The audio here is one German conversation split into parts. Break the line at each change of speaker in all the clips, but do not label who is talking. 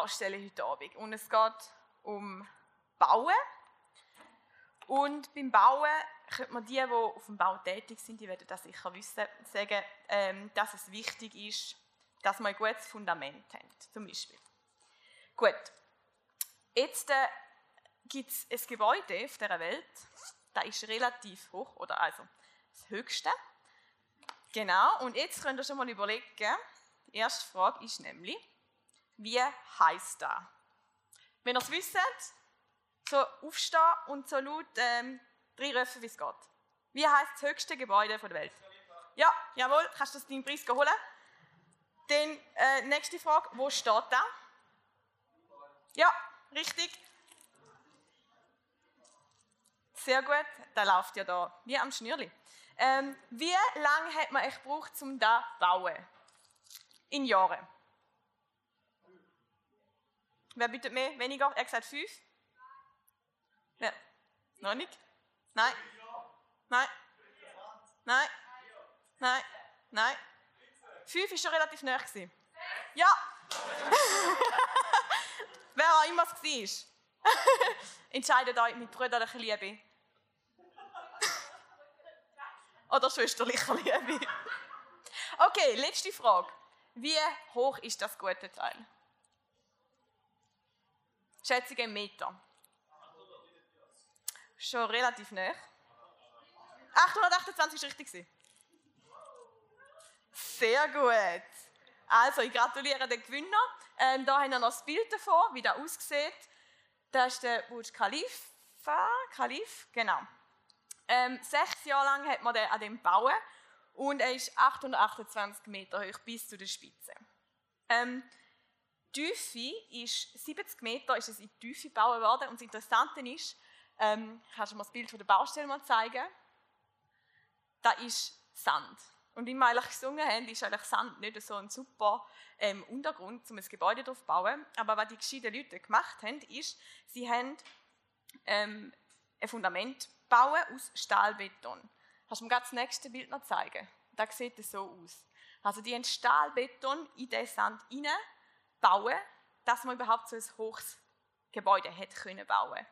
Baustelle heute Abend. Und es geht um Bauen. Und beim Bauen könnte man die, die auf dem Bau tätig sind, die werden das sicher wissen, sagen, ähm, dass es wichtig ist, dass man ein gutes Fundament hat, zum Beispiel. Gut, jetzt äh, gibt es ein Gebäude auf dieser Welt, das ist relativ hoch, oder also das höchste. Genau, und jetzt könnt ihr schon mal überlegen, die erste Frage ist nämlich, wie heißt das? Wenn ihr es wisst, so aufstehen und so laut ähm, reinrufen, wie es geht. Wie heißt das höchste Gebäude der Welt? Ja, jawohl, kannst du das deinen Preis holen? Dann äh, nächste Frage, wo steht da? Ja, richtig. Sehr gut, da läuft ja da wie am Schnürli. Ähm, wie lange hat man echt gebraucht, um da zu bauen? In Jahren. Wer bietet mehr? Weniger? Er gesagt fünf? Ja. Noch nicht? Nein. Nein. Nein. Nein. Nein. Fünf war schon relativ nah. Ja. Wer auch immer es war. Entscheidet euch mit brüderlicher Liebe. Oder schwesterlicher Liebe. Okay, letzte Frage. Wie hoch ist das gute Teil? Schätzung im Meter. Schon relativ nah. 828 war richtig. Sehr gut. Also, ich gratuliere den Gewinner. Ähm, da haben wir noch das Bild davon, wie das aussieht. Das ist der Burj Khalifa. Khalif, genau. Ähm, sechs Jahre lang hat man den an dem bauen und er ist 828 Meter hoch bis zu der Spitze. Ähm, Tiefe ist 70 Meter, ist es in die Tiefe gebaut worden und das Interessante ist, ähm, kannst du mir das Bild von der Baustelle mal zeigen? Da ist Sand. Und wie wir eigentlich gesungen haben, ist eigentlich Sand nicht so ein super ähm, Untergrund, um ein Gebäude drauf zu bauen. Aber was die gescheiten Leute gemacht haben, ist, sie haben ähm, ein Fundament bauen aus Stahlbeton. Kannst du mir das nächste Bild noch zeigen? Da sieht es so aus. Also die haben Stahlbeton in den Sand bauen, dass man überhaupt so ein hohes Gebäude hätte können bauen.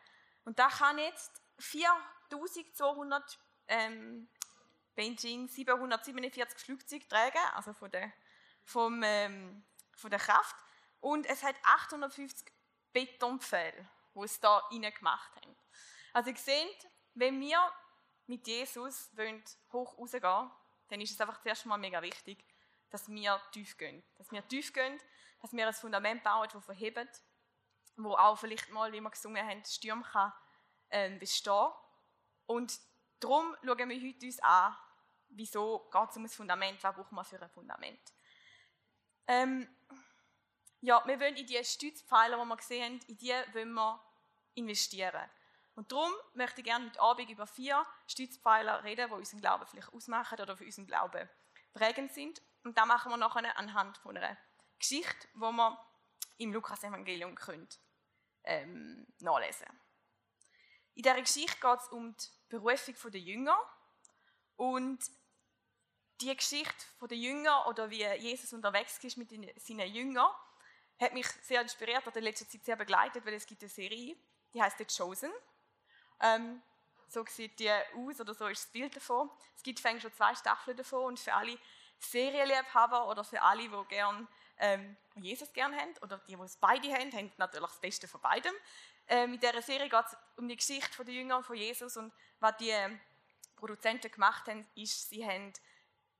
Und da kann jetzt 4200 ähm, Beijing 747 Flugzeuge tragen, also von der, vom, ähm, von der Kraft. Und es hat 850 Betonpfähle, die es da rein gemacht haben. Also ihr seht, wenn wir mit Jesus wollen, hoch rausgehen dann ist es einfach zuerst mal mega wichtig, dass wir tief gehen. Dass wir tief gehen, dass wir ein Fundament bauen, das verhebt, wo auch vielleicht mal, wie wir gesungen haben, Sturm kann äh, bestehen. Und darum schauen wir heute uns an, wieso geht es um ein Fundament, was braucht man für ein Fundament. Ähm, ja, wir wollen in die Stützpfeiler, die wir gesehen haben, in die wollen wir investieren. Und darum möchte ich gerne heute Abend über vier Stützpfeiler reden, die unseren Glauben vielleicht ausmachen oder für unseren Glauben prägend sind. Und da machen wir nachher anhand von einer Geschichte, die wir im Lukas-Evangelium ähm, nachlesen In dieser Geschichte geht es um die Berufung der Jünger und die Geschichte der Jünger oder wie Jesus unterwegs ist mit seinen Jüngern, hat mich sehr inspiriert oder in letzter Zeit sehr begleitet, weil es gibt eine Serie, die heißt The Chosen. Ähm, so sieht die aus oder so ist das Bild davon. Es gibt schon zwei Staffeln davon und für alle Serienliebhaber oder für alle, die gern ähm, Jesus gern haben oder die, die es beide haben, haben natürlich das Beste von beidem. Ähm, in dieser Serie geht es um die Geschichte der Jünger von Jesus und was die Produzenten gemacht haben, ist, sie haben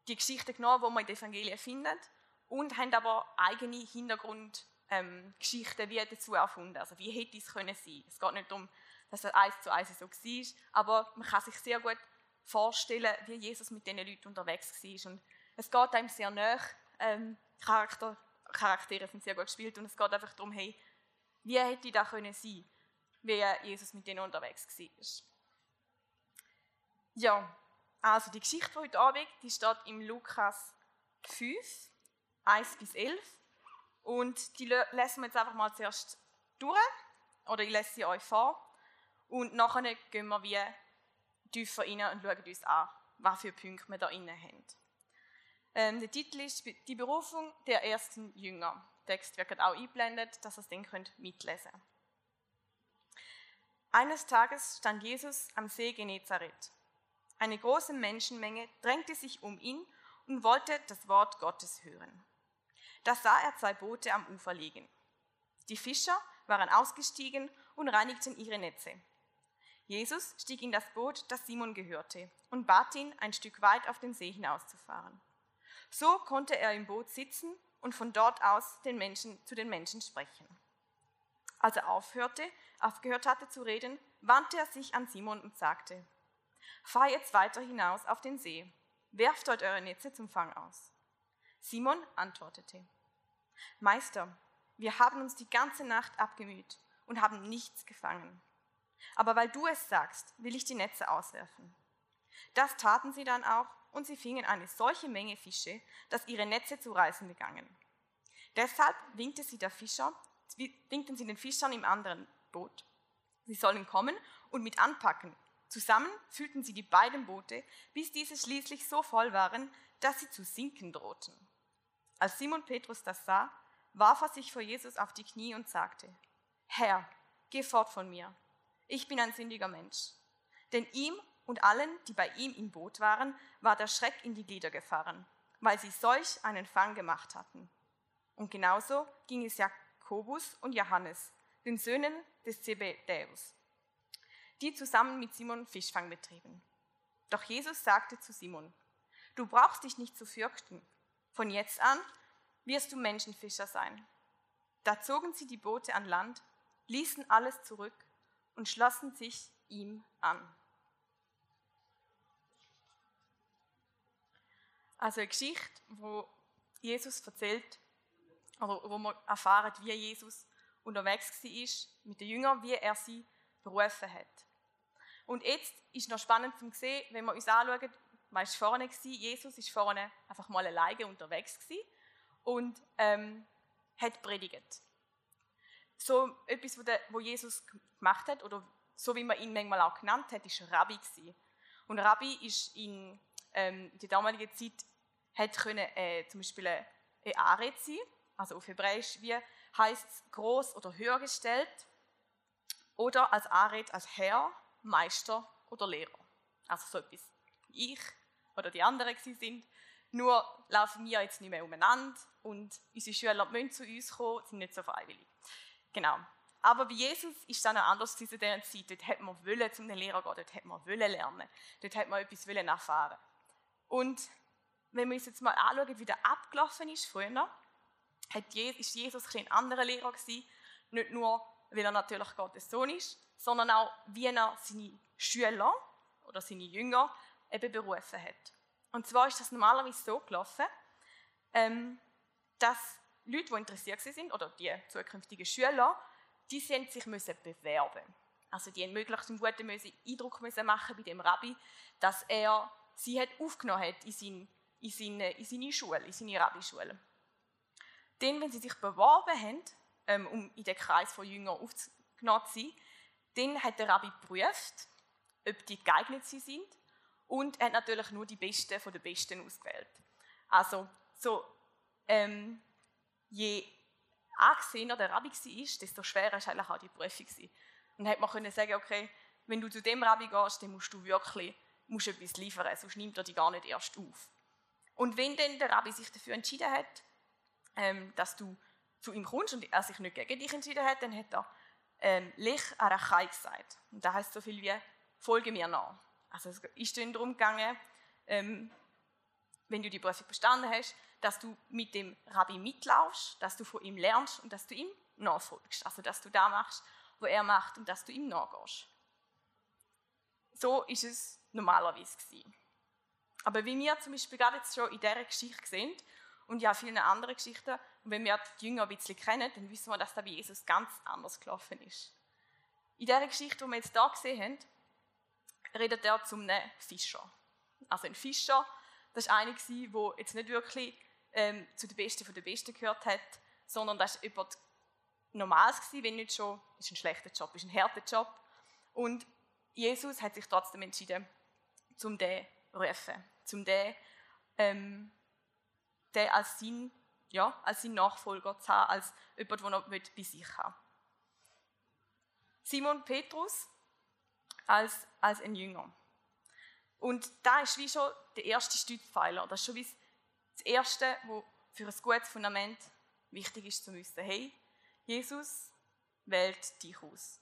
die Geschichte genommen, die man in den Evangelien findet, und haben aber eigene Hintergrundgeschichten ähm, dazu erfunden. Also wie hätte es können sein? Es geht nicht darum, dass er eins zu eins so war, aber man kann sich sehr gut vorstellen, wie Jesus mit diesen Leuten unterwegs war. Und es geht einem sehr nah. Ähm, Charakter, Charaktere sind sehr gut gespielt und es geht einfach darum, hey, wie hätte das können sein, wie Jesus mit denen unterwegs war. Ja, also die Geschichte von heute Abend, die steht im Lukas 5, 1 bis 11. Und die lesen wir jetzt einfach mal zuerst durch. Oder ich lese sie euch vor. Und nachher gehen wir wie tiefer rein und schauen uns an, was für Punkte wir da rein haben. Ähm, der Titel ist Die Berufung der ersten Jünger. Text wird auch eingeblendet, dass ihr dann könnt mitlesen. Eines Tages stand Jesus am See Genezareth. Eine große Menschenmenge drängte sich um ihn und wollte das Wort Gottes hören. Da sah er zwei Boote am Ufer liegen. Die Fischer waren ausgestiegen und reinigten ihre Netze. Jesus stieg in das Boot, das Simon gehörte, und bat ihn, ein Stück weit auf den See hinauszufahren. So konnte er im Boot sitzen und von dort aus den Menschen, zu den Menschen sprechen. Als er aufhörte, aufgehört hatte zu reden, wandte er sich an Simon und sagte, Fahr jetzt weiter hinaus auf den See, werft dort eure Netze zum Fang aus. Simon antwortete, Meister, wir haben uns die ganze Nacht abgemüht und haben nichts gefangen. Aber weil du es sagst, will ich die Netze auswerfen. Das taten sie dann auch und sie fingen eine solche Menge Fische, dass ihre Netze zu reißen begannen. Deshalb winkte sie der Fischer, winkten sie den Fischern im anderen Boot. Sie sollen kommen und mit anpacken. Zusammen füllten sie die beiden Boote, bis diese schließlich so voll waren, dass sie zu sinken drohten. Als Simon Petrus das sah, warf er sich vor Jesus auf die Knie und sagte, Herr, geh fort von mir. Ich bin ein sündiger Mensch. Denn ihm und allen, die bei ihm im Boot waren, war der Schreck in die Glieder gefahren, weil sie solch einen Fang gemacht hatten. Und genauso ging es Jakobus und Johannes, den Söhnen des Zebedäus, die zusammen mit Simon Fischfang betrieben. Doch Jesus sagte zu Simon, du brauchst dich nicht zu fürchten. Von jetzt an wirst du Menschenfischer sein. Da zogen sie die Boote an Land, ließen alles zurück und schlossen sich ihm an. Also eine Geschichte, wo Jesus erzählt, oder wo wir erfahren, wie Jesus unterwegs war mit den Jüngern, wie er sie berufen hat. Und jetzt ist noch spannend zu sehen, wenn wir uns anschauen, was war vorne war. Jesus ist vorne einfach mal alleine unterwegs und ähm, hat predigt. So etwas, was Jesus gemacht hat, oder so wie man ihn manchmal auch genannt hat, ist Rabbi. Und Rabbi ist in, ähm, in der damaligen Zeit hat können, äh, zum Beispiel ein Aret sein, also auf Hebräisch, wie heißt groß oder höher gestellt, oder als Aret als Herr, Meister oder Lehrer. Also so etwas wie ich oder die anderen sind. Nur laufen wir jetzt nicht mehr umeinander und unsere Schüler müssen zu uns kommen, sind nicht so freiwillig. Genau. Aber bei Jesus ist dann anders in dieser Zeit. Dort hat man wollen zum Lehrer gehen, dort hat man wollen lernen, dort hat man etwas wollen erfahren. Und wenn wir uns jetzt mal anschauen, wie der abgelaufen ist früher, hat Jesus, ist Jesus ein anderer Lehrer gewesen. Nicht nur, weil er natürlich Gottes Sohn ist, sondern auch, wie er seine Schüler oder seine Jünger eben berufen hat. Und zwar ist das normalerweise so gelaufen, ähm, dass Leute, die interessiert sind, oder die zukünftigen Schüler, die sind sich müssen bewerben. Also die haben möglichst einen guten Eindruck müssen machen bei dem Rabbi, dass er sie hat aufgenommen hat in, sein, in, seine, in seine Schule, in seine Rabbi-Schule. Dann, wenn sie sich beworben haben, ähm, um in den Kreis von Jüngern aufgenommen zu sein, dann hat der Rabbi geprüft, ob die geeignet sind und er hat natürlich nur die Besten von den Besten ausgewählt. Also so, ähm, je angesehener der Rabbi war, desto schwerer war eigentlich auch die Prüfung. Und hat man können sagen, okay, wenn du zu dem Rabbi gehst, dann musst du wirklich musst etwas liefern, sonst nimmt er dich gar nicht erst auf. Und wenn dann der Rabbi sich dafür entschieden hat, ähm, dass du zu ihm kommst und er sich nicht gegen dich entschieden hat, dann hat er ähm, Lech Arachai gesagt. Und das heißt so viel wie, folge mir nach. Also es ist dann darum gegangen, ähm, wenn du die Prüfung bestanden hast, dass du mit dem Rabbi mitlaufst, dass du von ihm lernst und dass du ihm nachfolgst. Also dass du da machst, wo er macht und dass du ihm nachgehst. So ist es normalerweise gewesen. Aber wie wir zum Beispiel gerade jetzt schon in dieser Geschichte sehen und ja vielen anderen Geschichten, und wenn wir die Jünger ein bisschen kennen, dann wissen wir, dass da bei Jesus ganz anders gelaufen ist. In dieser Geschichte, die wir jetzt hier gesehen haben, redet er zum einem Fischer. Also ein Fischer, das war einer, der jetzt nicht wirklich ähm, zu den Besten von den Besten gehört hat, sondern das war jemand Normales, wenn nicht schon, ist ein schlechter Job, ist ein harter Job. Und Jesus hat sich trotzdem entschieden, zum den rufen, zum den, ähm, den als sein ja, als sein Nachfolger zu haben, als jemand, der noch bei sich haben Simon Petrus als, als ein Jünger. Und da ist wie schon der erste Stützpfeiler. Das ist schon wie das Erste, was für ein gutes Fundament wichtig ist zu wissen. Hey, Jesus wählt dich aus.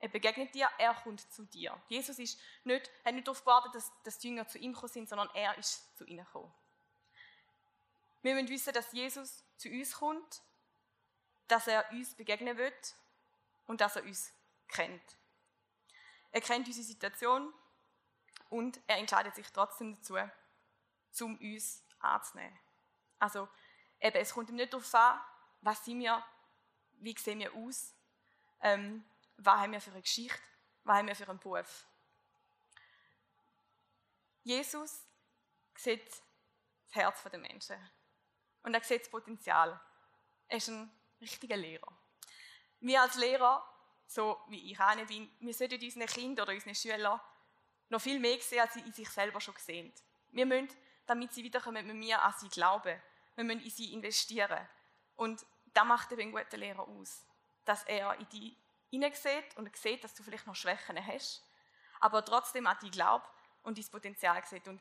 Er begegnet dir, er kommt zu dir. Jesus ist nicht, hat nicht darauf gewartet, dass, dass die Jünger zu ihm gekommen sind, sondern er ist zu ihnen gekommen. Wir müssen wissen, dass Jesus zu uns kommt, dass er uns begegnen wird und dass er uns kennt. Er kennt unsere Situation und er entscheidet sich trotzdem dazu, um uns anzunehmen. Also, eben, es kommt ihm nicht darauf an, was sind wir, wie sehen wir aus, ähm, was haben wir für eine Geschichte, was haben wir für einen Beruf. Jesus sieht das Herz der Menschen und er sieht das Potenzial. Er ist ein richtiger Lehrer. Wir als Lehrer, so wie ich eine bin, wir sollten unseren Kindern oder unseren Schülern noch viel mehr sehen, als sie in sich selber schon sehen. Wir müssen, damit sie wiederkommen mit mir, an sie glauben. Wir müssen in sie investieren. Und das macht eben einen guten Lehrer aus. Dass er in dich hineinsieht und sieht, dass du vielleicht noch Schwächen hast, aber trotzdem an dich glaubt und dein Potenzial sieht. Und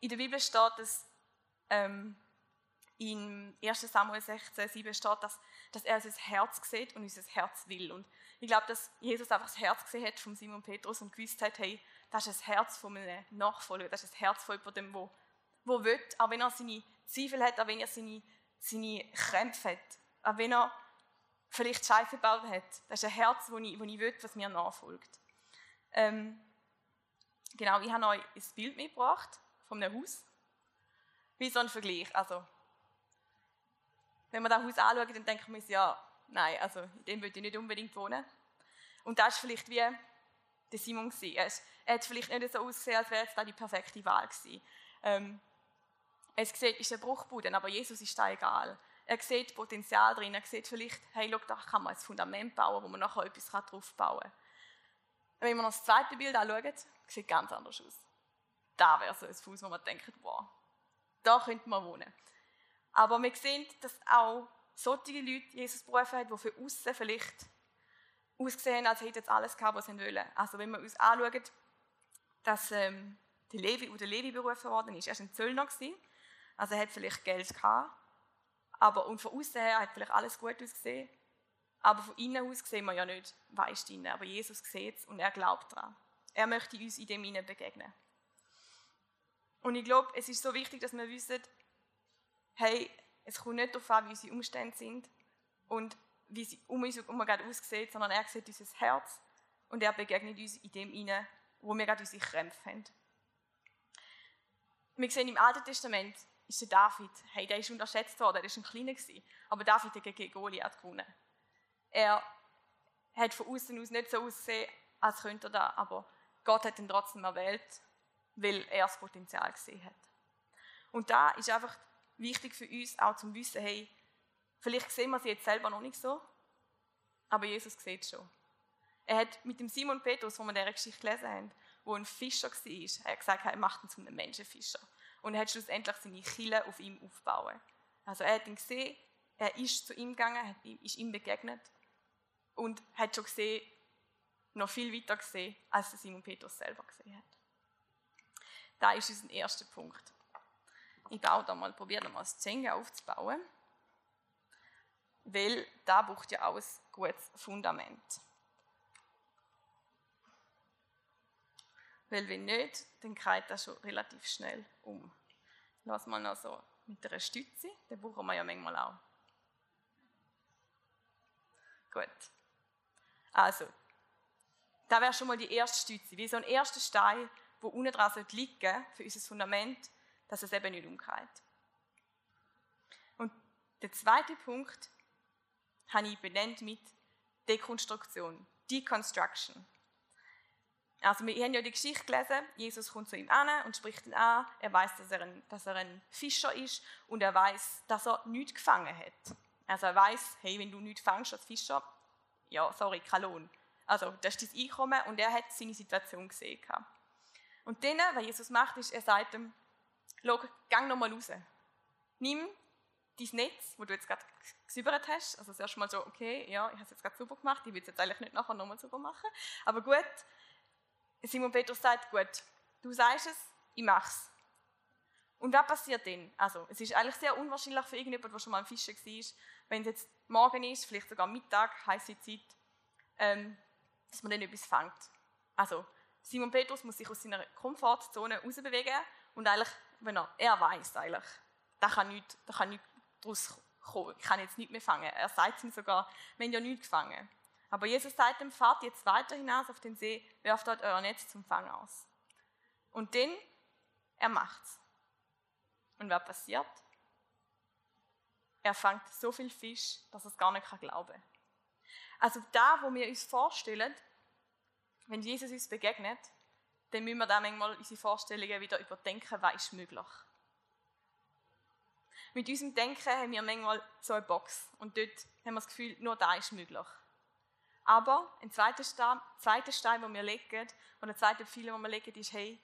in der Bibel steht, dass ähm, in 1 Samuel 16, 7 steht, dass, dass er unser Herz sieht und unser Herz will. Und ich glaube, dass Jesus einfach das Herz gesehen hat von Simon Petrus und gewusst hat, hey, das ist das Herz von einem Nachfolger, das ist das Herz von jemandem, wo, wo will, auch wenn er seine Zweifel hat, auch wenn er seine, seine Krämpfe hat, auch wenn er vielleicht Scheiße gebaut hat. Das ist ein Herz, wo ich, ich will, was mir nachfolgt. Ähm, genau, ich habe euch ein Bild mitgebracht von einem Haus. Wie so ein Vergleich. Also, wenn man das Haus anschaut, dann denkt man sich, ja, nein, also in dem würde ich nicht unbedingt wohnen. Und das ist vielleicht wie der Simon ist, er hat vielleicht nicht so ausgesehen, als wäre es da die perfekte Wahl gewesen. Ähm, es ist ein Bruchboden, aber Jesus ist da egal. Er sieht Potenzial drin, er sieht vielleicht, hey, schau, da kann man ein Fundament bauen, wo man nachher etwas drauf bauen kann. Wenn man das zweite Bild anschaut, sieht es ganz anders aus. Da wäre so ein Fuß, wo man denkt, wow, da könnte man wohnen. Aber wir sehen, dass auch solche Leute Jesus berufen hat, die für außen vielleicht ausgesehen als hätten jetzt alles gehabt, was sie wollen. Also wenn wir uns anschauen, dass ähm, der Levi, der Levi berufen worden ist, er war ein Zöllner, also er hat vielleicht Geld gehabt, aber und von außen her hat vielleicht alles gut ausgesehen, aber von innen aus sehen wir ja nicht, was ist innen. Aber Jesus sieht es und er glaubt daran. Er möchte uns in dem innen begegnen. Und ich glaube, es ist so wichtig, dass wir wissen, hey, es kommt nicht darauf an, wie unsere Umstände sind und wie sie um uns herum gerade aussieht, sondern er sieht unser Herz und er begegnet uns in dem inne, wo wir gerade unsere Krämpfe haben. Wir sehen im Alten Testament ist der David, hey, der ist unterschätzt worden, der war ein Kleiner aber David hat gegen Goliath gewonnen. Er hat von außen aus nicht so ausgesehen, als könnte er da, aber Gott hat ihn trotzdem erwählt, weil er das Potenzial gesehen hat. Und da ist einfach wichtig für uns auch zum Wissen, hey, vielleicht sehen wir sie jetzt selber noch nicht so, aber Jesus sieht es schon. Er hat mit dem Simon Petrus, wo wir diese Geschichte gelesen haben, wo ein Fischer war, er gesagt, er macht ihn zu einem Menschenfischer. Und er hat schlussendlich seine Kille auf ihm aufbauen. Also er hat ihn gesehen, er ist zu ihm gegangen, ist ihm begegnet und hat schon gesehen, noch viel weiter gesehen, als Simon Petrus selber gesehen hat. Da ist unser erster Punkt. Ich baue da mal, probiere da mal das Zenga aufzubauen, weil da braucht ja auch ein gutes Fundament. Weil wenn nicht, dann geht das schon relativ schnell um. Lass mal noch so mit einer Stütze, den brauchen wir ja manchmal auch. Gut. Also, da wäre schon mal die erste Stütze, wie so ein erster Stein, wo unten dran liegen sollte für unser Fundament, dass es eben nicht umkehrt. Und der zweite Punkt habe ich benannt mit Dekonstruktion, Deconstruction. Also wir haben ja die Geschichte gelesen, Jesus kommt zu ihm an und spricht ihn an, er weiß, dass er, ein, dass er ein Fischer ist und er weiß, dass er nichts gefangen hat. Also er weiß, hey, wenn du nichts fängst als Fischer, ja, sorry, kein Lohn. Also das ist dein Einkommen und er hat seine Situation gesehen. Und dann, was Jesus macht, ist, er sagt ihm, schau, gang nochmal raus. Nimm dein Netz, wo du jetzt gerade gesäubert hast, also das erste Mal so, okay, ja, ich habe es jetzt gerade sauber gemacht, ich will es jetzt eigentlich nicht nachher nochmal sauber machen, aber gut, Simon Petrus sagt, gut, du sagst es, ich mache es. Und was passiert dann? Also, es ist eigentlich sehr unwahrscheinlich für irgendjemanden, der schon mal am Fischen war, wenn es jetzt morgen ist, vielleicht sogar Mittag, heiße Zeit, ähm, dass man dann etwas fängt. Also, Simon Petrus muss sich aus seiner Komfortzone rausbewegen und eigentlich, wenn er, er weiß eigentlich, da kann nichts, da kann nichts daraus kommen, ich kann jetzt nichts mehr fangen. Er sagt ihm sogar, wir haben ja nichts gefangen. Aber Jesus sagt dem, fahrt jetzt weiter hinaus auf den See, werft dort euer Netz zum Fang aus. Und dann, er macht's. Und was passiert? Er fängt so viel Fisch, dass er es gar nicht glauben kann. Also da, wo wir uns vorstellen, wenn Jesus uns begegnet, dann müssen wir da manchmal unsere Vorstellungen wieder überdenken, was ist möglich. Mit unserem Denken haben wir manchmal so eine Box und dort haben wir das Gefühl, nur da ist möglich. Aber ein zweiter Stein, zweiter Stein den wir legen, oder ein zweiter Pfeiler, den wir legen, ist, hey,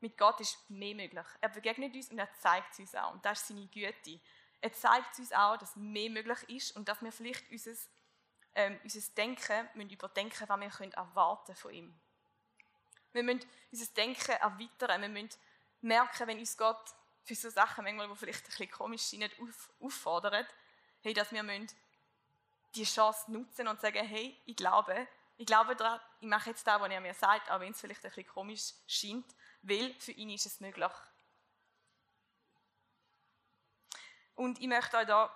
mit Gott ist mehr möglich. Er begegnet uns und er zeigt es uns auch. Und das ist seine Güte. Er zeigt uns auch, dass mehr möglich ist und dass wir vielleicht unser, ähm, unser Denken müssen überdenken was wir können erwarten von ihm. Wir müssen unser Denken erweitern. Wir müssen merken, wenn uns Gott für so Sachen manchmal, die vielleicht ein bisschen komisch sind, auf, auffordert, hey, dass wir müssen die Chance nutzen und sagen, hey, ich glaube, ich glaube daran, ich mache jetzt das, was er mir sagt, auch wenn es vielleicht ein bisschen komisch scheint, weil für ihn ist es möglich. Und ich möchte euch da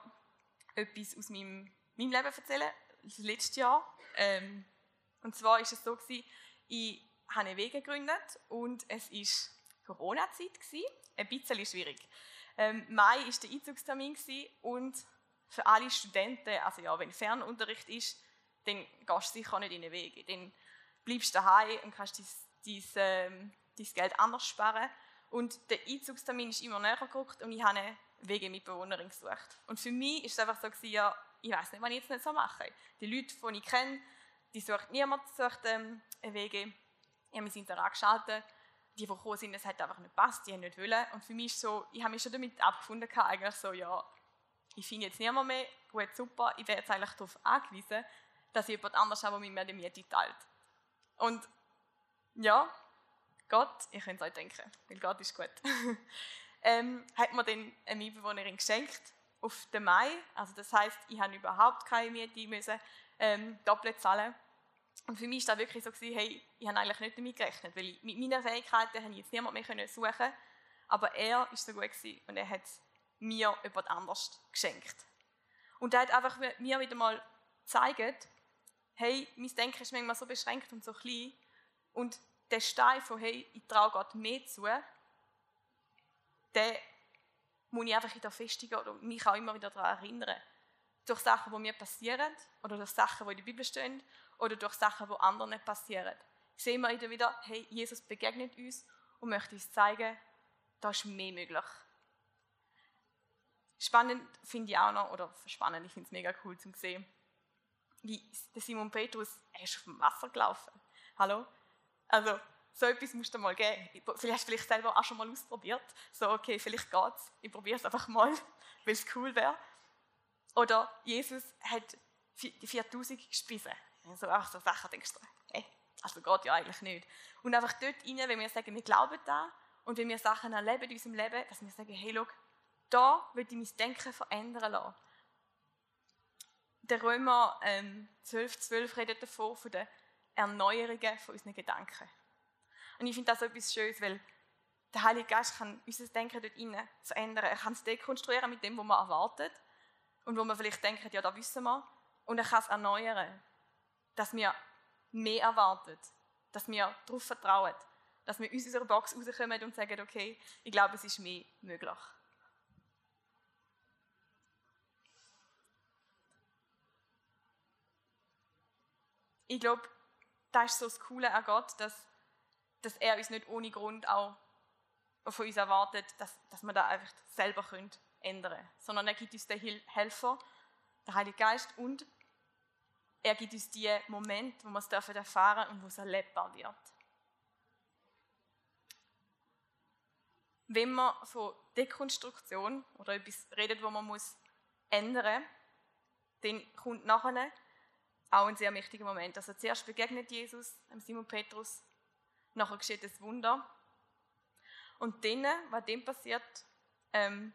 etwas aus meinem, meinem Leben erzählen, das letzte Jahr. Ähm, und zwar ist es so gewesen, ich habe eine Wege gegründet und es ist Corona-Zeit ein bisschen schwierig. Ähm, Mai war der Einzugstermin und für alle Studenten, also ja, wenn Fernunterricht ist, dann gehst du sicher nicht in den Weg. Dann bleibst du daheim und kannst dein, dein, ähm, dein Geld anders sparen. Und der Einzugstermin ist immer näher gerückt und ich habe eine Wegemitbewohnerin gesucht. Und für mich ist es einfach so, gewesen, ja, ich weiß nicht, was ich jetzt nicht so mache. Die Leute, die ich kenne, die sucht niemand sucht, ähm, eine Wege. Ich habe mein Internet geschaltet. Die, die gekommen sind, es hat einfach nicht gepasst, die haben nicht wollen. Und für mich ist so, ich habe mich schon damit abgefunden, eigentlich so, ja, ich finde jetzt niemand mehr, gut, super, ich wäre jetzt eigentlich darauf angewiesen, dass jemand anders auch mit mir die Miete teilt. Und ja, Gott, ich könnte es euch denken, weil Gott ist gut, ähm, hat mir dann eine Mitbewohnerin geschenkt auf den Mai. Also das heißt, ich habe überhaupt keine Miete müssen, ähm, doppelt zahlen. Und für mich war das wirklich so, gewesen, hey, ich habe eigentlich nicht damit gerechnet, weil ich, mit meinen Fähigkeiten habe ich jetzt niemand mehr suchen aber er war so gut und er hat mir jemand anders geschenkt. Und er hat einfach mir wieder mal gezeigt, hey, mein Denken ist manchmal so beschränkt und so klein. Und der Stein von, hey, ich traue Gott mehr zu, den muss ich einfach wieder festigen oder mich auch immer wieder daran erinnern. Durch Sachen, die mir passieren, oder durch Sachen, die in der Bibel stehen, oder durch Sachen, die anderen nicht passieren. Sehen wir wieder, hey, Jesus begegnet uns und möchte uns zeigen, da ist mehr möglich. Spannend finde ich auch noch, oder spannend, ich finde es mega cool zu sehen, wie der Simon Petrus, er ist auf dem Wasser gelaufen. Hallo? Also, so etwas musst du mal geben. Vielleicht hast du vielleicht selber auch schon mal ausprobiert. So, okay, vielleicht geht's. Ich probiere es einfach mal, weil es cool wäre. Oder Jesus hat die 4000 gespeisen. Also auch so Sachen denkst du, hey, also geht ja eigentlich nicht. Und einfach dort rein, wenn wir sagen, wir glauben da und wenn wir Sachen erleben in unserem Leben, dass wir sagen, hey, schau, da will ich mein Denken verändern lassen. Der Römer ähm, 12, 12 redet davon, von den Erneuerungen von unseren Gedanken. Und ich finde das etwas Schönes, weil der Heilige Geist kann unser Denken dort innen verändern. Er kann es dekonstruieren mit dem, was man erwartet und wo man vielleicht denkt, ja, da wissen wir. Und er kann es erneuern, dass wir mehr erwarten, dass wir darauf vertrauen, dass wir aus unserer Box rauskommen und sagen, okay, ich glaube, es ist mehr möglich. Ich glaube, das ist so das Coole an Gott, dass, dass er uns nicht ohne Grund auch von uns erwartet, dass, dass wir da einfach selber können ändern können. Sondern er gibt uns den Helfer, den Heiligen Geist, und er gibt uns die Momente, wo wir es dürfen erfahren und wo es erlebbar wird. Wenn man von Dekonstruktion oder etwas redet, wo man muss ändern, dann kommt nachher auch ein sehr wichtiger Moment. Also zuerst begegnet Jesus Simon Petrus, nachher geschieht das Wunder. Und dann, was dem passiert, ähm,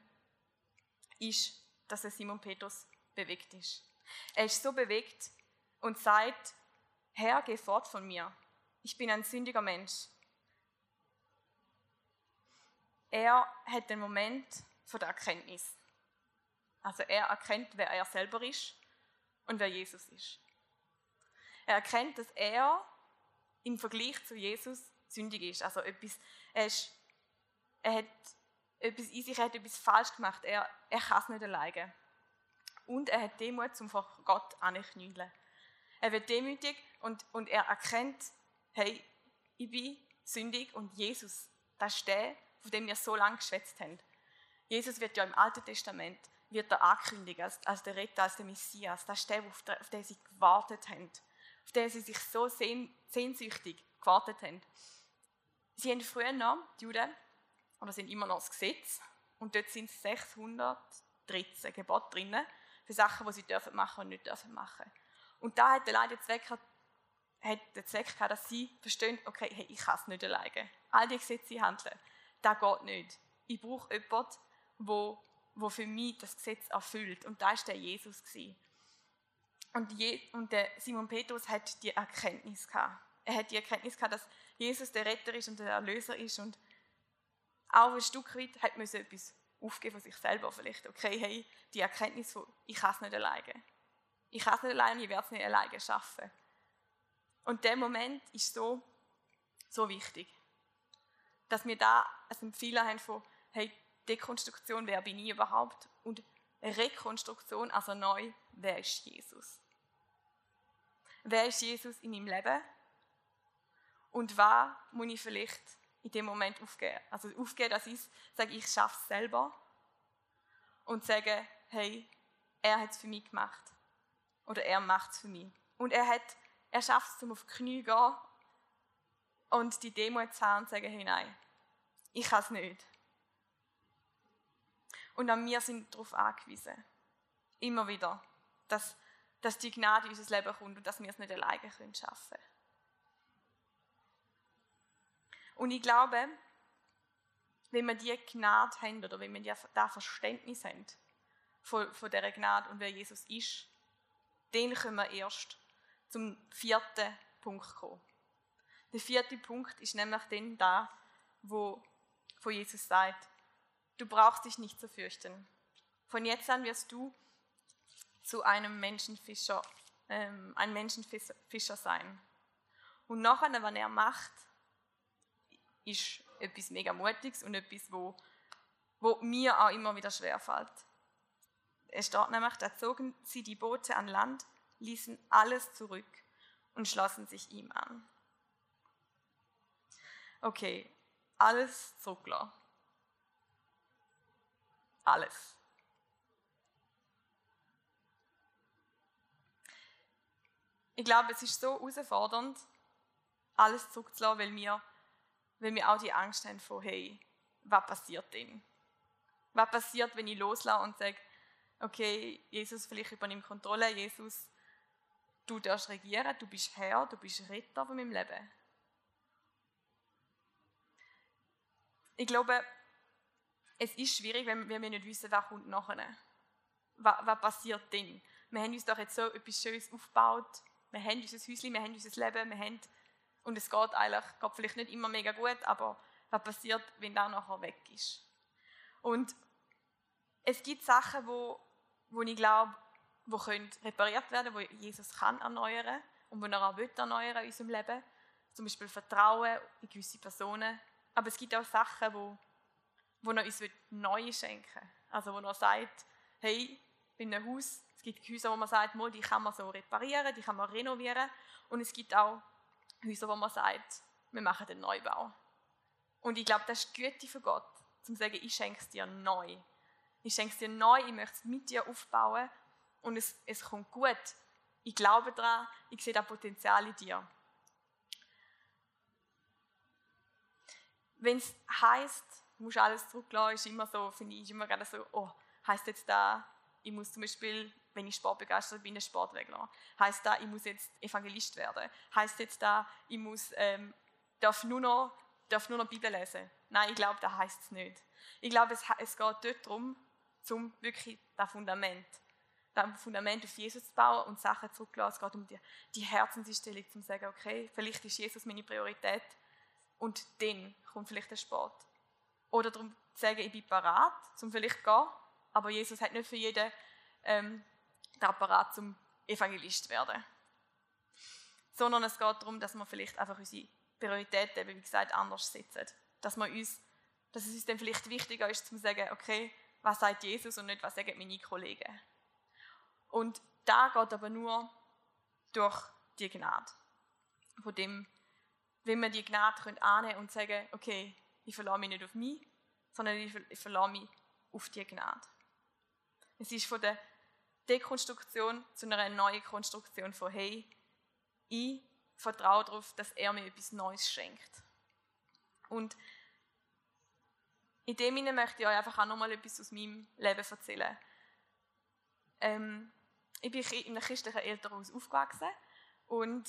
ist, dass Simon Petrus bewegt ist. Er ist so bewegt und sagt, Herr, geh fort von mir. Ich bin ein sündiger Mensch. Er hat den Moment von der Erkenntnis. Also er erkennt, wer er selber ist und wer Jesus ist. Er erkennt, dass er im Vergleich zu Jesus sündig ist. Also etwas, er, ist, er hat etwas in sich, er hat etwas falsch gemacht. Er, er kann es nicht alleine. Und er hat Demut, um vor Gott anknüllen. Er wird demütig und, und er erkennt, hey, ich bin sündig und Jesus, das ist der, von dem wir so lange geschwätzt haben. Jesus wird ja im Alten Testament wird er angekündigt als, als der Retter, als der Messias. Das ist der, auf den sie gewartet haben. Auf den sie sich so sehn, sehnsüchtig gewartet haben. Sie haben früher noch, die Juden, oder sind immer noch das Gesetz, und dort sind 613 Gebote drin, für Sachen, die sie dürfen machen und nicht dürfen machen. Und da hat der Leid Zweck, hat Zweck gehabt, dass sie verstehen, okay, hey, ich kann es nicht alleine. All die Gesetze handeln, das geht nicht. Ich brauche jemanden, wo für mich das Gesetz erfüllt. Und da war der Jesus. Und, Je, und der Simon Petrus hat die Erkenntnis gehabt. Er hat die Erkenntnis gehabt, dass Jesus der Retter ist und der Erlöser ist und auch ein Stück weit hat man etwas aufgeben von sich selber vielleicht. Okay, hey, die Erkenntnis von, ich kann es nicht alleine. Ich kann es nicht alleine, ich werde es nicht alleine schaffen. Und der Moment ist so, so wichtig, dass wir da ein Empfehlen haben von, hey, Dekonstruktion, wer bin ich überhaupt? Und Rekonstruktion, also neu, wer ist Jesus? Wer ist Jesus in meinem Leben? Und was muss ich vielleicht in dem Moment aufgeben? Also aufgeben, dass ich sage, ich schaffe es selber. Und sage, hey, er hat es für mich gemacht. Oder er macht es für mich. Und er, hat, er schafft es, um auf die Knie zu gehen und die Demo zu haben und zu sagen, hey, nein, ich kann es nicht. Und auch wir sind darauf angewiesen. Immer wieder. Dass, dass die Gnade in unser Leben kommt und dass wir es nicht alleine können schaffen Und ich glaube, wenn wir diese Gnade haben oder wenn wir das Verständnis haben von, von dieser Gnade und wer Jesus ist, dann können wir erst zum vierten Punkt kommen. Der vierte Punkt ist nämlich dann da, wo, wo Jesus sagt, Du brauchst dich nicht zu fürchten. Von jetzt an wirst du zu einem Menschenfischer, ähm, ein Menschenfischer sein. Und nachher, wenn er macht, ist etwas mega Mutiges und etwas, wo, wo mir auch immer wieder schwerfällt. Es steht nämlich, da zogen sie die Boote an Land, ließen alles zurück und schlossen sich ihm an. Okay, alles zurücklassen alles. Ich glaube, es ist so herausfordernd, alles zurückzulassen, weil wir, weil wir auch die Angst haben von, hey, was passiert denn? Was passiert, wenn ich loslasse und sage, okay, Jesus, vielleicht übernimm Kontrolle, Jesus, du darfst regieren, du bist Herr, du bist Retter von meinem Leben. Ich glaube, es ist schwierig, wenn, wir nicht wissen, wer kommt nachher. Was, was passiert denn? Wir haben uns doch jetzt so etwas Schönes aufgebaut. Wir haben unser Häuschen, wir haben unser Leben, wir haben, und es geht eigentlich, geht vielleicht nicht immer mega gut, aber was passiert, wenn das nachher weg ist? Und es gibt Sachen, wo, wo ich glaube, wo können repariert werden, wo Jesus kann erneuern und wo er auch will erneuern in unserem Leben. Zum Beispiel Vertrauen in gewisse Personen. Aber es gibt auch Sachen, wo wo er uns neu schenken will. Also wo er sagt, hey, in einem Haus, es gibt Häuser, wo man sagt, die kann man so reparieren, die kann man renovieren. Und es gibt auch Häuser, wo man sagt, wir machen den Neubau. Und ich glaube, das ist die Güte von Gott, zum zu sagen, ich schenke es dir neu. Ich schenke es dir neu, ich möchte es mit dir aufbauen und es, es kommt gut. Ich glaube daran, ich sehe das Potenzial in dir. Wenn es heisst, musst alles zurücklassen, ist immer so, finde ich, ist immer gerade so, oh, heisst jetzt da, ich muss zum Beispiel, wenn ich sportbegeistert bin, den Sport. Heißt da, ich muss jetzt Evangelist werden? Heißt jetzt da, ich muss, ähm, darf, nur noch, darf nur noch Bibel lesen? Nein, ich glaube, das heißt es nicht. Ich glaube, es, es geht dort darum, zum wirklich das Fundament, das Fundament auf Jesus zu bauen und Sachen zurückzulassen. Es geht um die, die Herzenseinstellung, um zu sagen, okay, vielleicht ist Jesus meine Priorität und dann kommt vielleicht der Sport. Oder darum zu sagen, ich bin parat, um vielleicht zu gehen, aber Jesus hat nicht für jeden ähm, den Apparat zum Evangelist werden. Sondern es geht darum, dass wir vielleicht einfach unsere Prioritäten, wie gesagt, anders setzen. Dass, wir uns, dass es uns dann vielleicht wichtiger ist, zu sagen, okay, was sagt Jesus und nicht, was sagen meine Kollegen. Und da geht aber nur durch die Gnade. Von dem, wenn wir die Gnade annehmen können und sagen, okay, ich verlasse mich nicht auf mich, sondern ich verlasse mich auf die Gnade. Es ist von der Dekonstruktion zu einer neuen Konstruktion von hey, ich vertraue darauf, dass er mir etwas Neues schenkt. Und in dem Sinne möchte ich euch einfach auch nochmal etwas aus meinem Leben erzählen. Ähm, ich bin in einem christlichen Elternhaus aufgewachsen und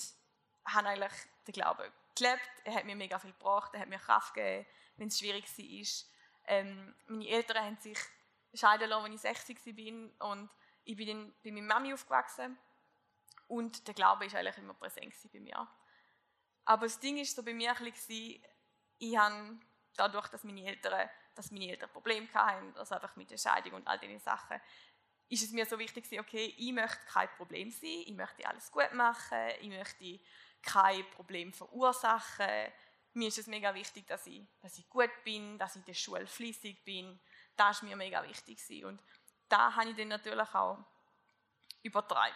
habe eigentlich den Glauben gelebt. Er hat mir mega viel gebracht, er hat mir Kraft gegeben, wenn es schwierig war. Ähm, meine Eltern haben sich scheiden lassen, als ich 60 war. Und ich bin dann bei meiner Mami aufgewachsen. Und der Glaube war eigentlich immer präsent bei mir. Aber das Ding war so bei mir ein bisschen, ich habe dadurch, dass meine Eltern, dass meine Eltern Probleme hatten, also einfach mit der Scheidung und all diese Sachen, ist es mir so wichtig okay, ich möchte kein Problem sein, ich möchte alles gut machen, ich möchte kein Problem verursachen. Mir ist es mega wichtig, dass ich, dass ich gut bin, dass ich in der Schule fließig bin, das war mir mega wichtig. Und da habe ich dann natürlich auch übertragen.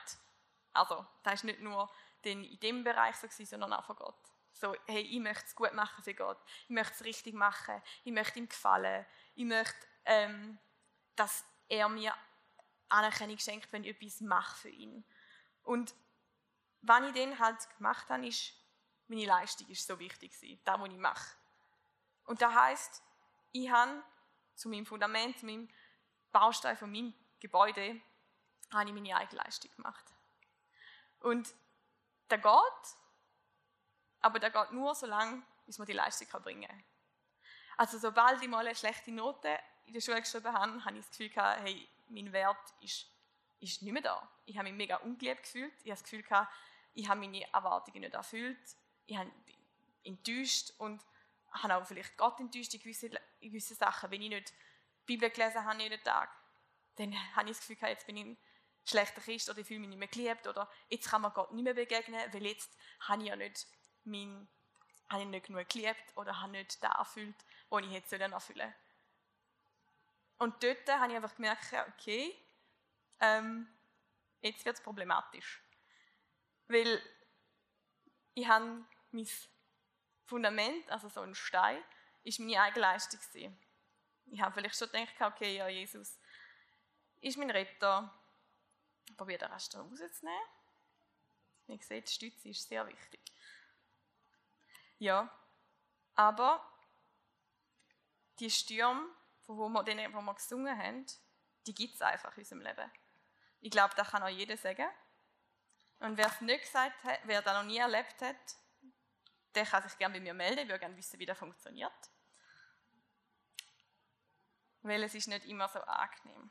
Also, das ist nicht nur in diesem Bereich so, sondern auch von Gott. So, hey, ich möchte es gut machen für Gott. Ich möchte es richtig machen. Ich möchte ihm gefallen. Ich möchte, ähm, dass er mir Anerkennung schenkt, wenn ich etwas mache für ihn. Und was ich dann halt gemacht habe, ist, meine Leistung ist so wichtig gewesen, das, was ich mache. Und das heisst, ich habe zu meinem Fundament, zu meinem Baustein von meinem Gebäude, habe ich meine eigene Leistung gemacht. Und der geht, aber der geht nur so lange, bis man die Leistung bringen kann. Also sobald ich mal eine schlechte Note in der Schule geschrieben habe, habe ich das Gefühl gehabt, hey, mein Wert ist, ist nicht mehr da. Ich habe mich mega ungeliebt gefühlt. Ich habe das Gefühl gehabt, ich habe meine Erwartungen nicht erfüllt. Ich habe enttäuscht und habe auch vielleicht Gott enttäuscht in gewissen, in gewissen Sachen. Wenn ich nicht die Bibel gelesen habe jeden Tag, dann habe ich das Gefühl, jetzt bin ich ein schlechter Christ oder ich fühle mich nicht mehr geliebt oder jetzt kann man Gott nicht mehr begegnen, weil jetzt habe ich ja nicht, mein, habe ich nicht genug geliebt oder habe nicht das erfüllt, was ich jetzt erfüllen sollen. Und dort habe ich einfach gemerkt, okay, ähm, jetzt wird es problematisch. Weil ich habe mein Fundament, also so ein Stein, ist meine eigene Leistung. Ich habe vielleicht schon gedacht, okay, ja, Jesus ist mein Retter. Ich probiere den Rest rauszunehmen. Wie ihr seht, die Stütze ist sehr wichtig. Ja, aber die Stürme, von wo wir, wo wir gesungen haben, die gibt es einfach in unserem Leben. Ich glaube, das kann auch jeder sagen. Und wer es nicht gesagt hat, wer das noch nie erlebt hat, der kann sich gerne bei mir melden. Ich würde gerne wissen, wie das funktioniert. Weil es ist nicht immer so angenehm.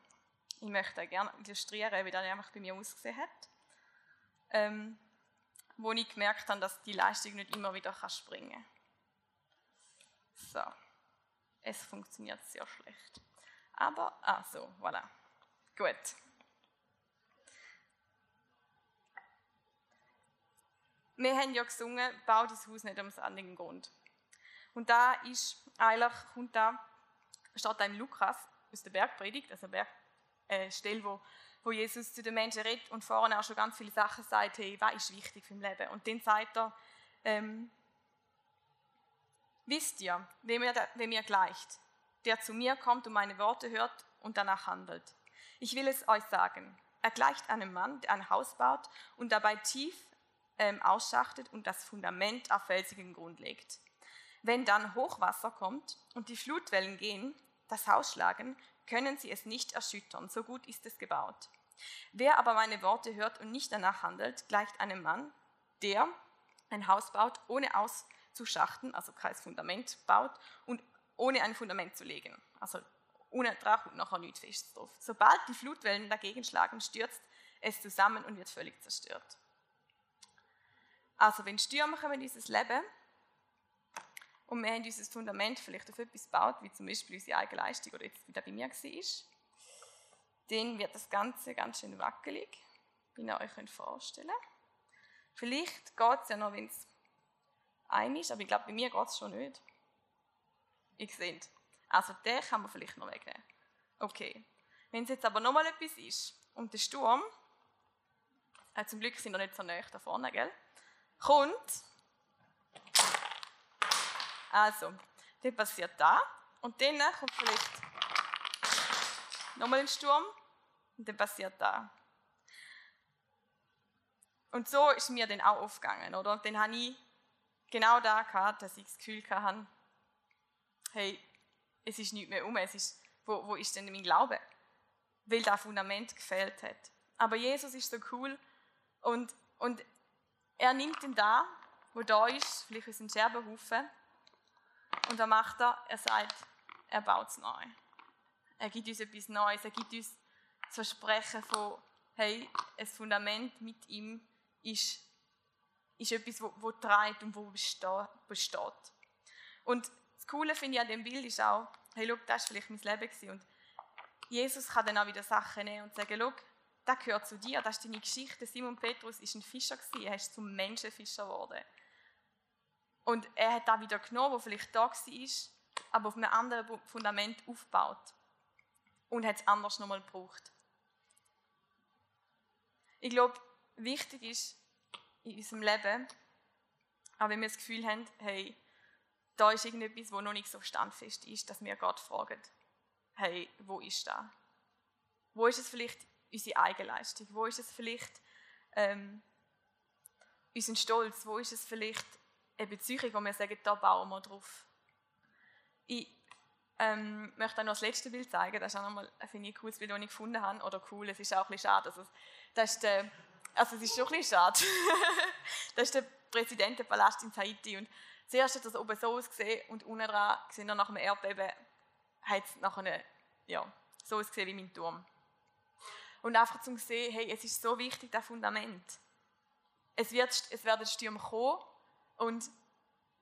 Ich möchte gerne illustrieren, wie das einfach bei mir ausgesehen hat. Ähm, wo ich gemerkt habe, dass die Leistung nicht immer wieder springen kann. So. Es funktioniert sehr schlecht. Aber, ah so, voilà. Gut. Wir haben ja gesungen, bau das Haus nicht ums anderen Grund. Und da ist eigentlich, kommt da, steht da im Lukas aus der Bergpredigt, also Berg, äh, Stelle, wo, wo Jesus zu den Menschen redet und vorne auch schon ganz viele Sachen sagt, hey, was ist wichtig für im Leben? Und dann sagt er, ähm, wisst ihr, wem mir, wem ihr gleicht, der zu mir kommt und meine Worte hört und danach handelt. Ich will es euch sagen. Er gleicht einem Mann, der ein Haus baut und dabei tief ähm, ausschachtet und das Fundament auf felsigen Grund legt. Wenn dann Hochwasser kommt und die Flutwellen gehen, das Haus schlagen, können sie es nicht erschüttern, so gut ist es gebaut. Wer aber meine Worte hört und nicht danach handelt, gleicht einem Mann, der ein Haus baut, ohne auszuschachten, also kein Fundament baut und ohne ein Fundament zu legen, also ohne Dach und nachher nichts. Sobald die Flutwellen dagegen schlagen, stürzt es zusammen und wird völlig zerstört. Also wenn Stürme kommen in dieses Leben und wir haben dieses Fundament vielleicht auf etwas gebaut, wie zum Beispiel unsere eigene Leistung oder jetzt wieder bei mir war, dann wird das Ganze ganz schön wackelig, wie ihr euch vorstellen könnt. Vielleicht geht es ja noch, wenn es ein ist, aber ich glaube, bei mir geht es schon nicht. Ihr seht. Also den kann man vielleicht noch wegnehmen. Okay. Wenn es jetzt aber nochmal etwas ist und der Sturm, äh, zum Glück sind wir nicht so nah da vorne, gell? Kommt, also, dann passiert da und dann kommt vielleicht nochmal ein Sturm und dann passiert da. Und so ist mir dann auch aufgegangen, oder? Und dann habe ich genau da gehabt, dass ich das Gefühl hatte, hey, es ist nichts mehr um, es ist, wo, wo ist denn mein Glaube? Weil das Fundament gefehlt hat. Aber Jesus ist so cool und, und er nimmt ihn da, wo da ist, vielleicht ist ein Scherbenhaufen, und was macht er? Er sagt, er baut es neu. Er gibt uns etwas Neues, er gibt uns das Versprechen von, hey, ein Fundament mit ihm ist, ist etwas, wo, wo trägt und wo besteht. Und das Coole finde ich an dem Bild ist auch, hey, schau, das war vielleicht mein Leben gewesen. und Jesus kann dann auch wieder Sachen nehmen und sagen, schau, das gehört zu dir, das ist deine Geschichte. Simon Petrus ist ein Fischer er ist zum Menschenfischer geworden. Und er hat da wieder genommen, wo vielleicht da war, aber auf einem anderen Fundament aufgebaut und hat es anders nochmal gebraucht. Ich glaube, wichtig ist in unserem Leben, auch wenn wir das Gefühl haben, hey, da ist irgendetwas, wo noch nicht so standfest ist, dass wir Gott fragen, hey, wo ist da? Wo ist es vielleicht unsere Eigenleistung? Wo ist es vielleicht ähm, unser Stolz? Wo ist es vielleicht eine Beziehung, wo wir sagen, da bauen wir drauf? Ich ähm, möchte auch noch das letzte Bild zeigen. Das ist auch nochmal ein ich, cooles Bild, das ich gefunden habe. Oder cool, es ist auch ein bisschen schade. Also, das ist der, also es ist schon ein bisschen schade. das ist der Präsidentenpalast in Haiti. Und zuerst hat das oben so ausgesehen und unten dran, nach dem Erdbeben, hat es nachher ja, so ausgesehen wie mein Turm. Und einfach zu sehen, hey, es ist so wichtig, das Fundament. Es, wird, es werden Stürme kommen und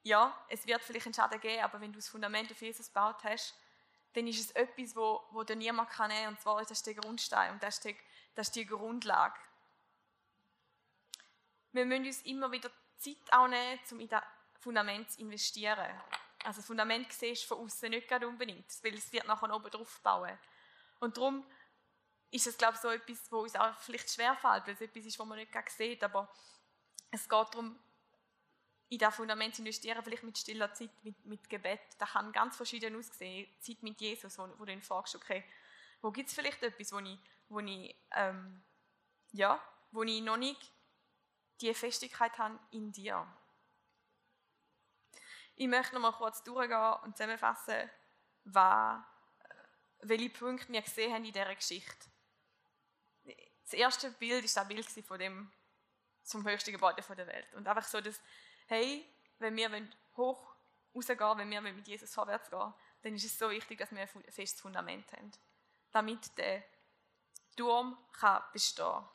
ja, es wird vielleicht einen Schaden geben, aber wenn du das Fundament auf Jesus gebaut hast, dann ist es etwas, wo, wo dir niemand kann nehmen. Und zwar ist das der Grundstein und das ist die, das ist die Grundlage. Wir müssen uns immer wieder Zeit auch nehmen, um in das Fundament zu investieren. Also das Fundament siehst du von außen nicht gerade unbedingt, weil es wird nachher oben drauf bauen. Und darum ist es, glaube ich, so etwas, wo uns auch vielleicht schwerfällt, weil es etwas ist, was man nicht sieht, aber es geht darum, in das Fundament zu investieren, vielleicht mit stiller Zeit, mit, mit Gebet. Das kann ganz verschieden aussehen. Zeit mit Jesus, wo, wo du ihn fragst, okay, wo gibt es vielleicht etwas, wo ich, wo ich, ähm, ja, wo ich noch nicht die Festigkeit habe in dir. Ich möchte noch mal kurz durchgehen und zusammenfassen, was, welche Punkte wir gesehen haben in dieser Geschichte. Das erste Bild ist das Bild von dem zum höchsten Gebäude der Welt. Und einfach so, dass, hey, wenn wir hoch rausgehen, wenn wir mit Jesus vorwärts gehen, dann ist es so wichtig, dass wir ein festes Fundament haben, damit der Turm kann bestehen kann.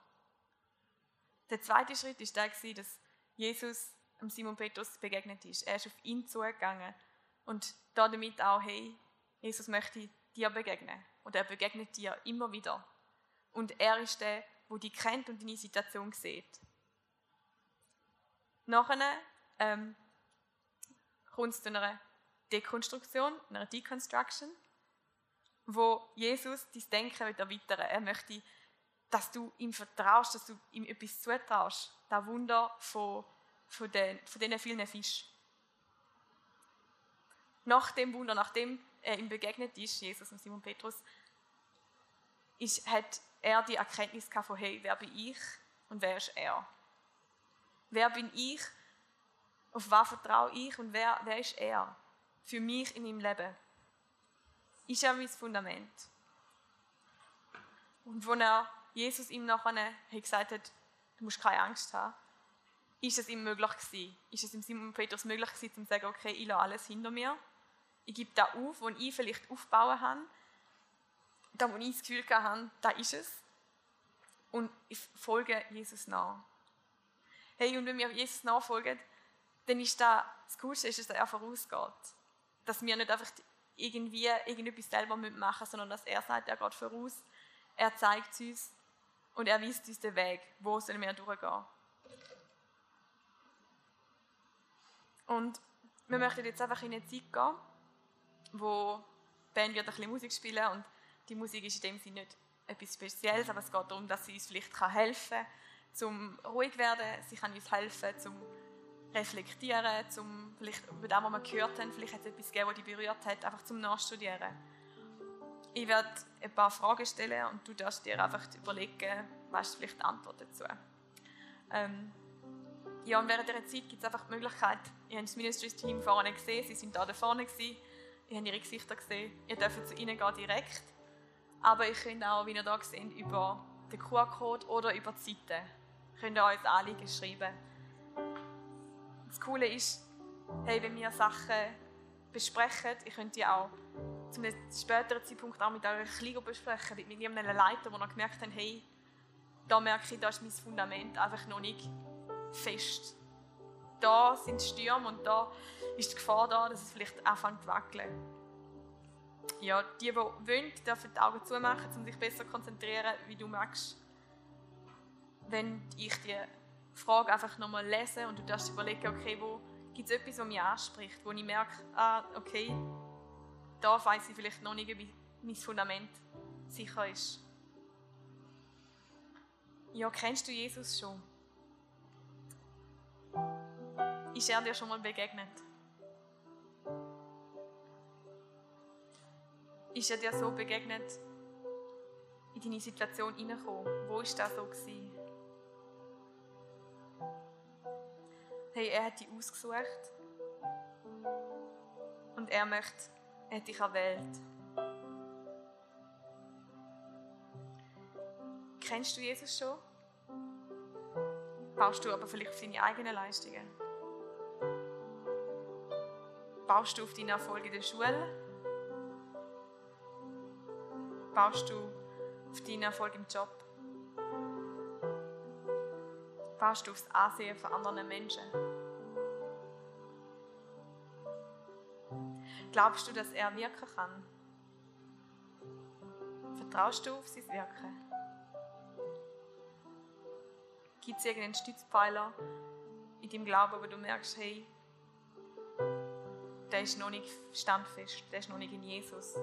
Der zweite Schritt war der, dass Jesus Simon Petrus begegnet ist. Er ist auf ihn zugegangen und damit auch, hey, Jesus möchte dir begegnen. Und er begegnet dir immer wieder. Und er ist der, der dich kennt und deine Situation sieht. Nachher ähm, kommt es zu einer Dekonstruktion, einer Deconstruction, wo Jesus dein Denken erweitern Er möchte, dass du ihm vertraust, dass du ihm etwas zutraust. Das Wunder von, von, den, von diesen vielen Fischen. Nach dem Wunder, nachdem er ihm begegnet ist, Jesus und Simon Petrus, ist, hat er die Erkenntnis von, hey, wer bin ich und wer ist er? Wer bin ich? Auf was vertraue ich und wer, wer ist er? Für mich in meinem Leben. Ist er mein Fundament? Und wo er Jesus ihm nachher gesagt hat, du musst keine Angst haben, ist es ihm möglich gewesen, ist es ihm Simon Petrus möglich gewesen, zu sagen, okay, ich lasse alles hinter mir, ich gebe da auf, wo ich vielleicht aufbauen habe, da wo ich das Gefühl hatte, da ist es, und ich folge Jesus nach. Hey, und wenn wir Jesus nachfolgen, dann ist das, das Coolste, ist, dass er vorausgeht. Dass wir nicht einfach irgendwie irgendetwas selber machen müssen, sondern dass er sagt, er geht voraus, er zeigt uns und er weist uns den Weg, wo sollen wir durchgehen. Und wir möchten jetzt einfach in eine Zeit gehen, wo die Band wird ein bisschen Musik spielen und die Musik ist in dem Sinne nicht etwas Spezielles, aber es geht darum, dass sie uns vielleicht helfen kann, zum ruhig werden. Sie kann uns helfen, zum reflektieren, zum vielleicht über das, was wir gehört haben, vielleicht hat es etwas gegeben, das dich berührt hat, einfach zum Nachstudieren. Ich werde ein paar Fragen stellen und du darfst dir einfach überlegen, was vielleicht die Antwort dazu. Ähm, ja, und während dieser Zeit gibt es einfach die Möglichkeit, ihr habt das Ministries-Team vorne gesehen, sie sind da vorne gewesen, ihr habt ihre Gesichter gesehen, ihr dürft zu ihnen gehen direkt, aber ihr könnt auch, wie ihr da seht, über den QR-Code oder über die Seite, könnt ihr euch Anliegen schreiben. Das Coole ist, hey, wenn wir Sachen besprechen, ihr könnt die auch zu einem späteren Zeitpunkt auch mit eurer Kleingruppe besprechen, mit jemandem Leiter, wo ihr gemerkt habt, hey, da merke ich, da ist mein Fundament einfach noch nicht fest. Da sind Stürme und da ist die Gefahr da, dass es vielleicht anfängt zu wackeln. Ja, die, die wollen, dürfen die Augen zumachen, um sich besser zu konzentrieren, wie du magst. Wenn ich die Frage einfach nochmal lese und du darfst überlegen, okay, wo gibt es etwas, was mich anspricht, wo ich merke, ah, okay, da weiß ich vielleicht noch nicht, wie mein Fundament sicher ist. Ja, kennst du Jesus schon? Ist er dir schon mal begegnet? Ist er dir so begegnet, in deine Situation hineingekommen? Wo war das so? Gewesen? Hey, er hat dich ausgesucht und er möchte, er hat dich erwählt. Kennst du Jesus schon? Baust du aber vielleicht auf deine eigenen Leistungen? Baust du auf deine Erfolge in der Schule? Baust du auf deinen Erfolg im Job? Baust du aufs Ansehen von anderen Menschen? Glaubst du, dass er wirken kann? Vertraust du auf sein Wirken? Gibt es irgendeinen Stützpfeiler in deinem Glauben, wo du merkst, hey, der ist noch nicht standfest, der ist noch nicht in Jesus.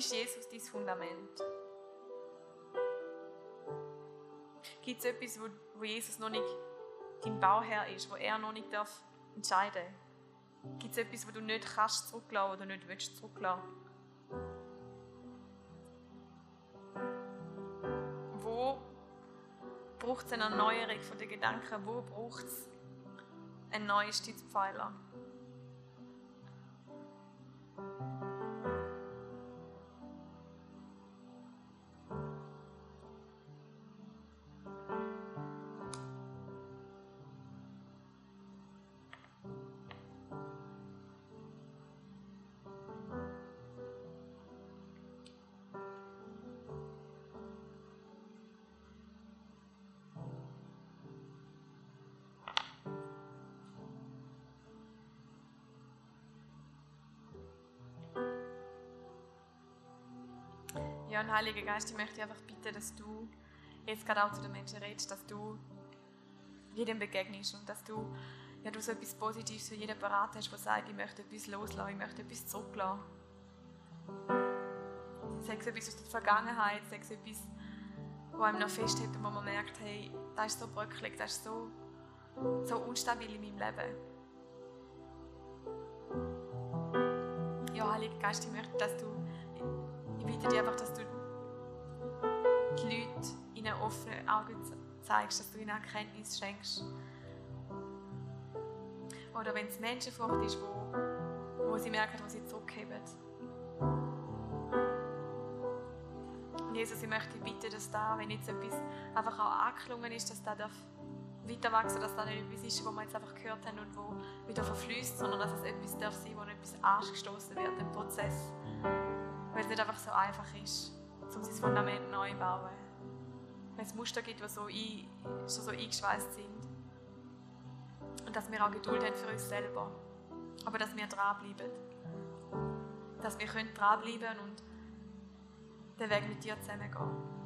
Ist Jesus dein Fundament? Gibt es etwas, wo, wo Jesus noch nicht dein Bauherr ist, wo er noch nicht darf entscheiden darf? Gibt es etwas, wo du nicht kannst zurücklassen oder nicht willst zurücklassen? Wo braucht es eine Erneuerung der Gedanken? Wo braucht es ein neuer Stützpfeiler. Heiliger Geist, ich möchte einfach bitten, dass du jetzt gerade auch zu den Menschen redest, dass du jedem begegnest und dass du, ja, du so etwas Positives für jeden parat hast, der sagt, ich möchte etwas loslassen, ich möchte etwas zurücklassen. Sei es etwas aus der Vergangenheit, sei es etwas, wo einem noch festhält und wo man merkt, hey, das ist so bröckelig, das ist so, so unstabil in meinem Leben. Ja, Heiliger Geist, ich möchte, dass du ich bitte dich einfach, dass du die Leute ihnen offene Augen zeigst, dass du ihnen Erkenntnis schenkst. Oder wenn es Menschenfurcht ist, wo, wo sie merken, wo sie zurückheben. Jesus, ich möchte bitten, dass da, wenn jetzt etwas einfach auch angeklungen ist, dass da darf weiter wachsen, dass das nicht etwas ist, wo wir jetzt einfach gehört haben und wo wieder verfließt, sondern dass es etwas darf sein, wo etwas angestoßen wird im Prozess. Weil es nicht einfach so einfach ist, um sein Fundament neu zu bauen. Weil es Muster gibt, die so ein, schon so eingeschweißt sind. Und dass wir auch Geduld haben für uns selber. Aber dass wir dranbleiben. Dass wir dranbleiben und den Weg mit dir zusammen gehen.